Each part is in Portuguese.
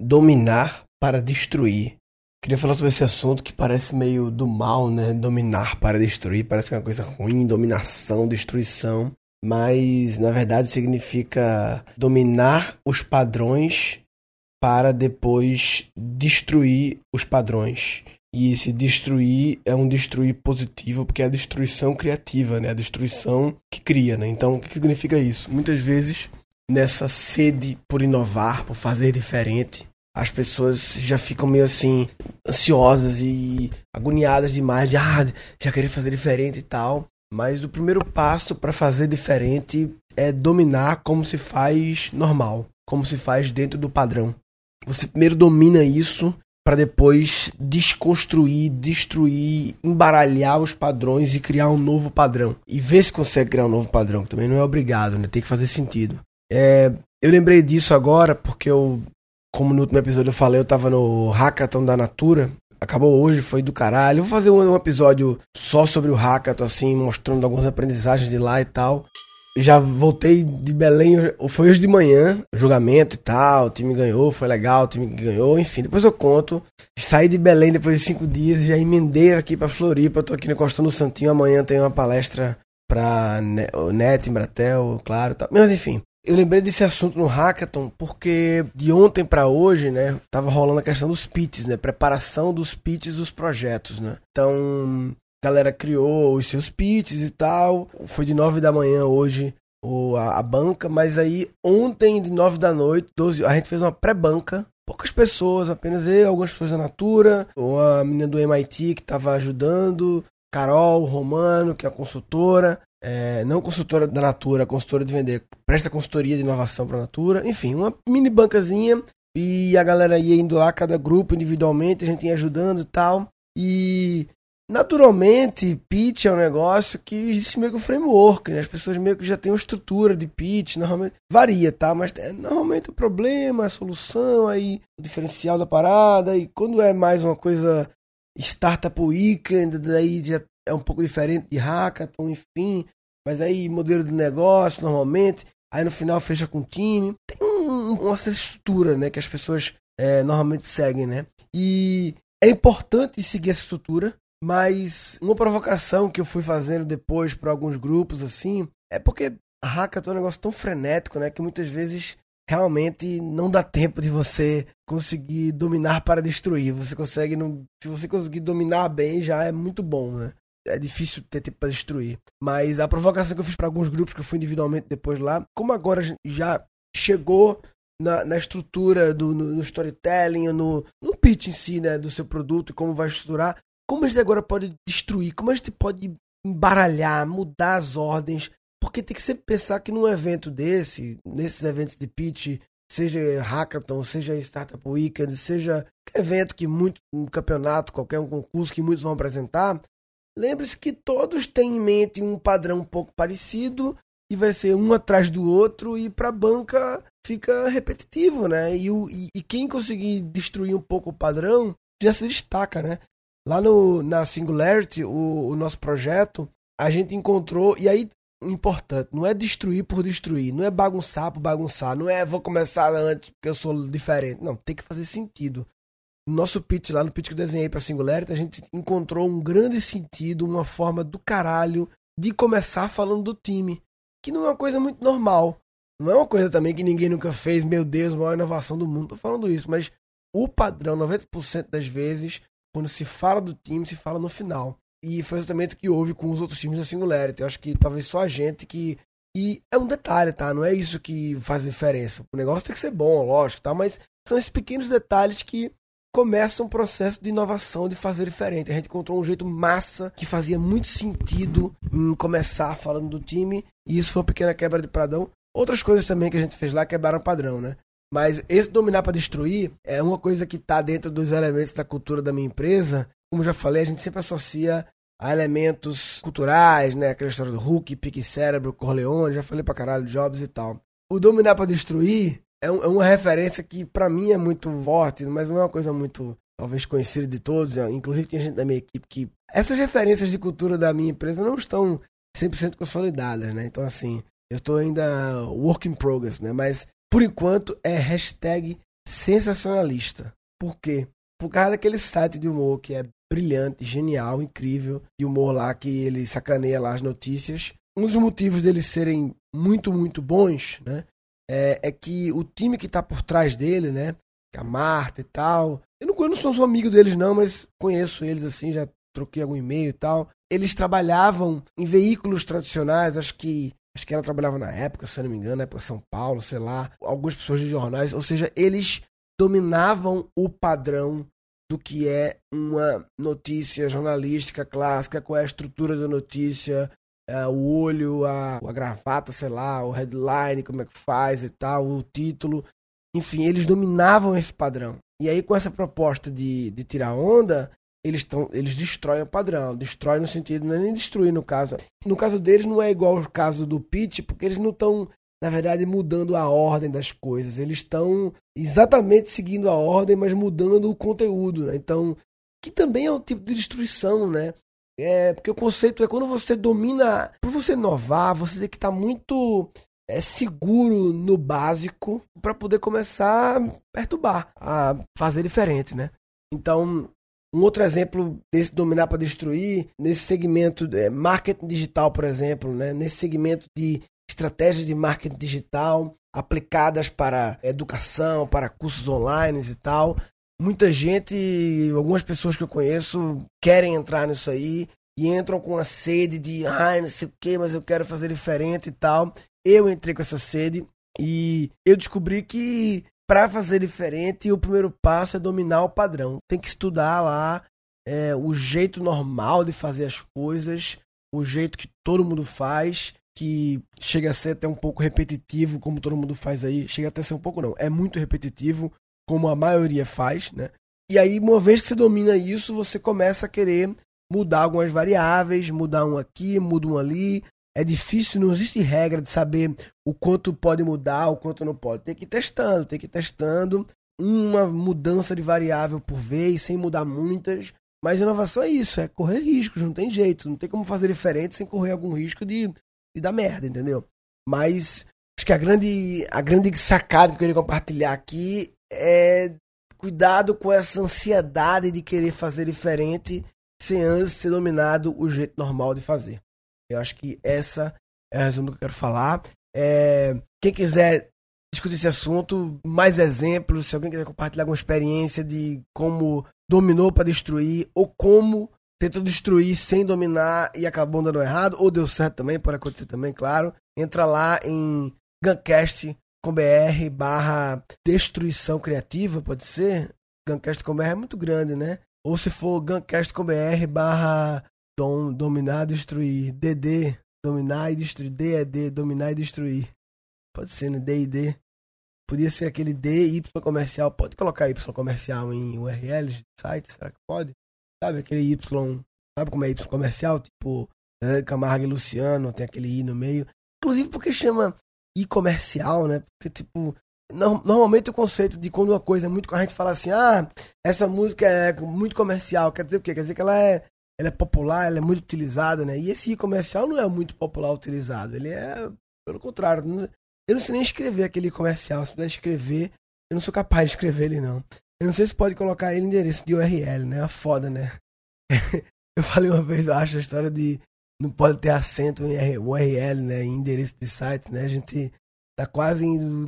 dominar para destruir. Queria falar sobre esse assunto que parece meio do mal, né? Dominar para destruir, parece que é uma coisa ruim, dominação, destruição. Mas na verdade significa dominar os padrões para depois destruir os padrões. E esse destruir é um destruir positivo, porque é a destruição criativa, né? A destruição que cria, né? Então, o que significa isso? Muitas vezes, nessa sede por inovar, por fazer diferente, as pessoas já ficam meio assim, ansiosas e agoniadas demais, de ah, já querer fazer diferente e tal. Mas o primeiro passo para fazer diferente é dominar como se faz normal, como se faz dentro do padrão. Você primeiro domina isso para depois desconstruir, destruir, embaralhar os padrões e criar um novo padrão. E ver se consegue criar um novo padrão, também não é obrigado, né? Tem que fazer sentido. É, eu lembrei disso agora porque eu, como no último episódio eu falei, eu tava no Hackathon da Natura. Acabou hoje, foi do caralho. Eu vou fazer um, um episódio só sobre o Hackathon, assim, mostrando algumas aprendizagens de lá e tal já voltei de Belém, foi hoje de manhã, julgamento e tal, o time ganhou, foi legal, o time ganhou, enfim, depois eu conto. Saí de Belém depois de cinco dias e já emendei aqui pra Floripa, tô aqui no Costando Santinho, amanhã tem uma palestra pra Net, Embratel, claro, tal. mas enfim. Eu lembrei desse assunto no Hackathon porque de ontem para hoje, né, tava rolando a questão dos pitches, né, preparação dos pitches dos projetos, né. Então, a galera criou os seus pitches e tal. Foi de 9 da manhã hoje o, a, a banca, mas aí ontem, de 9 da noite, 12, a gente fez uma pré-banca. Poucas pessoas, apenas eu, algumas pessoas da Natura, uma menina do MIT que estava ajudando, Carol Romano, que é a consultora, é, não consultora da Natura, consultora de vender, presta consultoria de inovação para a Natura, enfim, uma mini bancazinha e a galera ia indo lá, cada grupo individualmente, a gente ia ajudando e tal. E Naturalmente, pitch é um negócio que existe meio que um framework, né? As pessoas meio que já têm uma estrutura de pitch, normalmente varia, tá? Mas é, normalmente o problema, a solução, aí o diferencial da parada, e quando é mais uma coisa startup weekend, daí já é um pouco diferente de hackathon, enfim. Mas aí modelo de negócio, normalmente, aí no final fecha com time. Tem um, uma estrutura, né? Que as pessoas é, normalmente seguem, né? E é importante seguir essa estrutura, mas uma provocação que eu fui fazendo depois para alguns grupos, assim, é porque hackathon é um negócio tão frenético, né? Que muitas vezes realmente não dá tempo de você conseguir dominar para destruir. Você consegue, não, se você conseguir dominar bem, já é muito bom, né? É difícil ter tempo para destruir. Mas a provocação que eu fiz para alguns grupos que eu fui individualmente depois lá, como agora já chegou na, na estrutura do no, no storytelling, no, no pitch em si, né, do seu produto e como vai estruturar, como a gente agora pode destruir, como a gente pode embaralhar, mudar as ordens, porque tem que sempre pensar que num evento desse, nesses eventos de pitch, seja hackathon, seja startup weekend, seja evento que muito, um campeonato, qualquer um concurso que muitos vão apresentar, lembre-se que todos têm em mente um padrão um pouco parecido e vai ser um atrás do outro e para a banca fica repetitivo, né? E, o, e, e quem conseguir destruir um pouco o padrão já se destaca, né? Lá no, na Singularity, o, o nosso projeto, a gente encontrou, e aí importante, não é destruir por destruir, não é bagunçar por bagunçar, não é vou começar antes porque eu sou diferente. Não, tem que fazer sentido. No nosso pitch lá, no pitch que eu desenhei para Singularity, a gente encontrou um grande sentido, uma forma do caralho de começar falando do time, que não é uma coisa muito normal. Não é uma coisa também que ninguém nunca fez, meu Deus, maior inovação do mundo. Tô falando isso, mas o padrão, 90% das vezes, quando se fala do time, se fala no final. E foi exatamente o que houve com os outros times da Singularity. Eu acho que talvez só a gente que. E é um detalhe, tá? Não é isso que faz diferença. O negócio tem que ser bom, lógico, tá? Mas são esses pequenos detalhes que começam um processo de inovação, de fazer diferente. A gente encontrou um jeito massa que fazia muito sentido em começar falando do time. E isso foi uma pequena quebra de padrão. Outras coisas também que a gente fez lá quebraram padrão, né? Mas esse dominar para destruir é uma coisa que está dentro dos elementos da cultura da minha empresa. Como já falei, a gente sempre associa a elementos culturais, né? Aquela história do Hulk, Pique Cérebro, Corleone, já falei pra caralho, Jobs e tal. O dominar para destruir é, um, é, uma referência que para mim é muito forte, mas não é uma coisa muito, talvez, conhecida de todos. Inclusive tem gente da minha equipe que... Essas referências de cultura da minha empresa não estão 100% consolidadas, né? Então, assim, eu estou ainda work in progress, né? Mas por enquanto é hashtag sensacionalista. Por quê? Por causa daquele site de humor que é brilhante, genial, incrível, de humor lá que ele sacaneia lá as notícias. Um dos motivos deles serem muito, muito bons, né? É, é que o time que tá por trás dele, né? A Marta e tal. Eu não, eu não sou amigo deles, não, mas conheço eles assim, já troquei algum e-mail e tal. Eles trabalhavam em veículos tradicionais, acho que acho que ela trabalhava na época, se não me engano, na época São Paulo, sei lá, algumas pessoas de jornais, ou seja, eles dominavam o padrão do que é uma notícia jornalística clássica, qual é a estrutura da notícia, é, o olho, a, a gravata, sei lá, o headline, como é que faz e tal, o título. Enfim, eles dominavam esse padrão. E aí, com essa proposta de, de tirar onda, eles, tão, eles destroem o padrão. Destrói no sentido, não é nem destruir no caso. No caso deles, não é igual ao caso do Pitch, porque eles não estão, na verdade, mudando a ordem das coisas. Eles estão exatamente seguindo a ordem, mas mudando o conteúdo. Né? Então, que também é um tipo de destruição, né? É, porque o conceito é quando você domina. Para você inovar, você tem que estar tá muito é, seguro no básico para poder começar a perturbar, a fazer diferente, né? Então, um outro exemplo desse dominar para destruir, nesse segmento de marketing digital, por exemplo, né? nesse segmento de estratégias de marketing digital aplicadas para educação, para cursos online e tal. Muita gente, algumas pessoas que eu conheço, querem entrar nisso aí e entram com a sede de, ai, não sei o que, mas eu quero fazer diferente e tal. Eu entrei com essa sede e eu descobri que para fazer diferente, o primeiro passo é dominar o padrão. Tem que estudar lá é, o jeito normal de fazer as coisas, o jeito que todo mundo faz, que chega a ser até um pouco repetitivo, como todo mundo faz aí. Chega até a ser um pouco, não. É muito repetitivo, como a maioria faz, né? E aí, uma vez que você domina isso, você começa a querer mudar algumas variáveis, mudar um aqui, muda um ali, é difícil, não existe regra de saber o quanto pode mudar, o quanto não pode. Tem que ir testando, tem que ir testando uma mudança de variável por vez, sem mudar muitas. Mas inovação é isso, é correr riscos, não tem jeito. Não tem como fazer diferente sem correr algum risco de, de dar merda, entendeu? Mas acho que a grande, a grande sacada que eu queria compartilhar aqui é cuidado com essa ansiedade de querer fazer diferente sem antes ser dominado o jeito normal de fazer. Eu acho que essa é a resumo que eu quero falar. É, quem quiser discutir esse assunto, mais exemplos, se alguém quiser compartilhar alguma experiência de como dominou para destruir ou como tentou destruir sem dominar e acabou dando errado, ou deu certo também, pode acontecer também, claro. Entra lá em Guncast com BR barra destruição criativa, pode ser? Guncast com BR é muito grande, né? Ou se for Guncast com BR barra Dom, dominar, destruir. DD, dominar e destruir. D é D, dominar e destruir. Pode ser no D e D. Podia ser aquele D, Y comercial. Pode colocar Y comercial em URLs de site? Será que pode? Sabe aquele Y. Sabe como é Y comercial? Tipo, Camargo e Luciano, tem aquele I no meio. Inclusive porque chama I comercial, né? Porque, tipo, normalmente o conceito de quando uma coisa é muito. A gente fala assim, ah, essa música é muito comercial. Quer dizer o quê? Quer dizer que ela é ela é popular, ela é muito utilizada, né? E esse comercial não é muito popular utilizado, ele é, pelo contrário, não, eu não sei nem escrever aquele comercial, se puder escrever, eu não sou capaz de escrever ele não. Eu não sei se pode colocar ele endereço de URL, né? É foda, né? eu falei uma vez, eu acho, a história de não pode ter acento em URL, né? Em endereço de site, né? A gente tá quase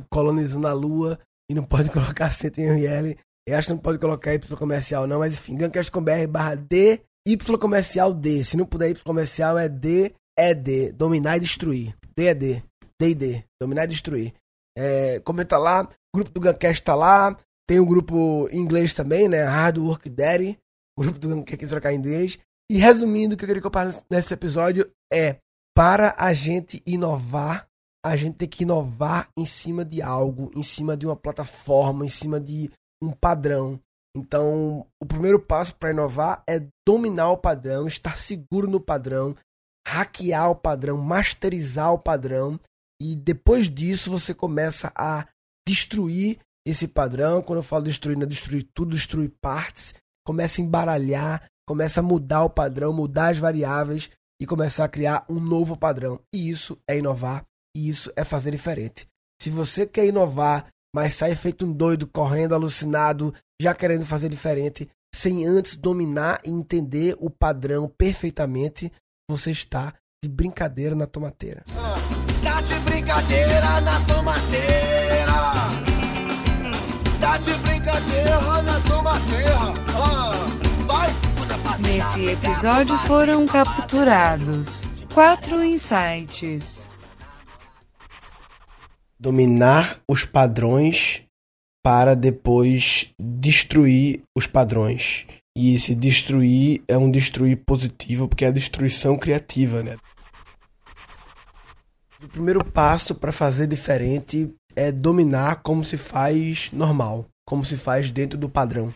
colonizando a lua e não pode colocar acento em URL. Eu acho que não pode colocar Y comercial, não, mas enfim, gancast.com.br barra D Y comercial D. Se não puder Y comercial é D, é D. Dominar e destruir. D é D. D e D. Dominar e destruir. É, comenta lá. O grupo do Guncast tá lá. Tem um grupo em inglês também, né? Hard Work Daddy. O grupo do Guncast trocar em inglês. E resumindo, o que eu queria compartilhar nesse episódio é: para a gente inovar, a gente tem que inovar em cima de algo, em cima de uma plataforma, em cima de um padrão. Então, o primeiro passo para inovar é dominar o padrão, estar seguro no padrão, hackear o padrão, masterizar o padrão e depois disso você começa a destruir esse padrão. Quando eu falo destruir, não é destruir tudo, destruir partes, começa a embaralhar, começa a mudar o padrão, mudar as variáveis e começar a criar um novo padrão. E isso é inovar, e isso é fazer diferente. Se você quer inovar mas sai feito um doido, correndo, alucinado, já querendo fazer diferente, sem antes dominar e entender o padrão perfeitamente, você está de brincadeira na tomateira. Ah, tá de brincadeira na tomateira. Tá de brincadeira na tomateira. Ah, vai. Nesse episódio foram capturados quatro insights. Dominar os padrões para depois destruir os padrões. E esse destruir é um destruir positivo, porque é a destruição criativa, né? O primeiro passo para fazer diferente é dominar como se faz normal, como se faz dentro do padrão.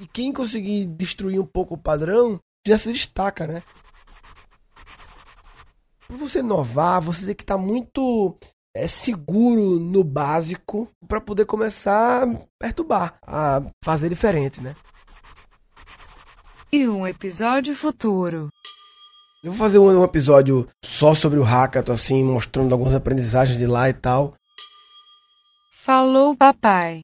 E quem conseguir destruir um pouco o padrão já se destaca, né? Para você inovar, você tem que estar tá muito é, seguro no básico para poder começar a perturbar, a fazer diferente, né? E um episódio futuro. Eu vou fazer um, um episódio só sobre o hackathon, assim, mostrando algumas aprendizagens de lá e tal. Falou, papai.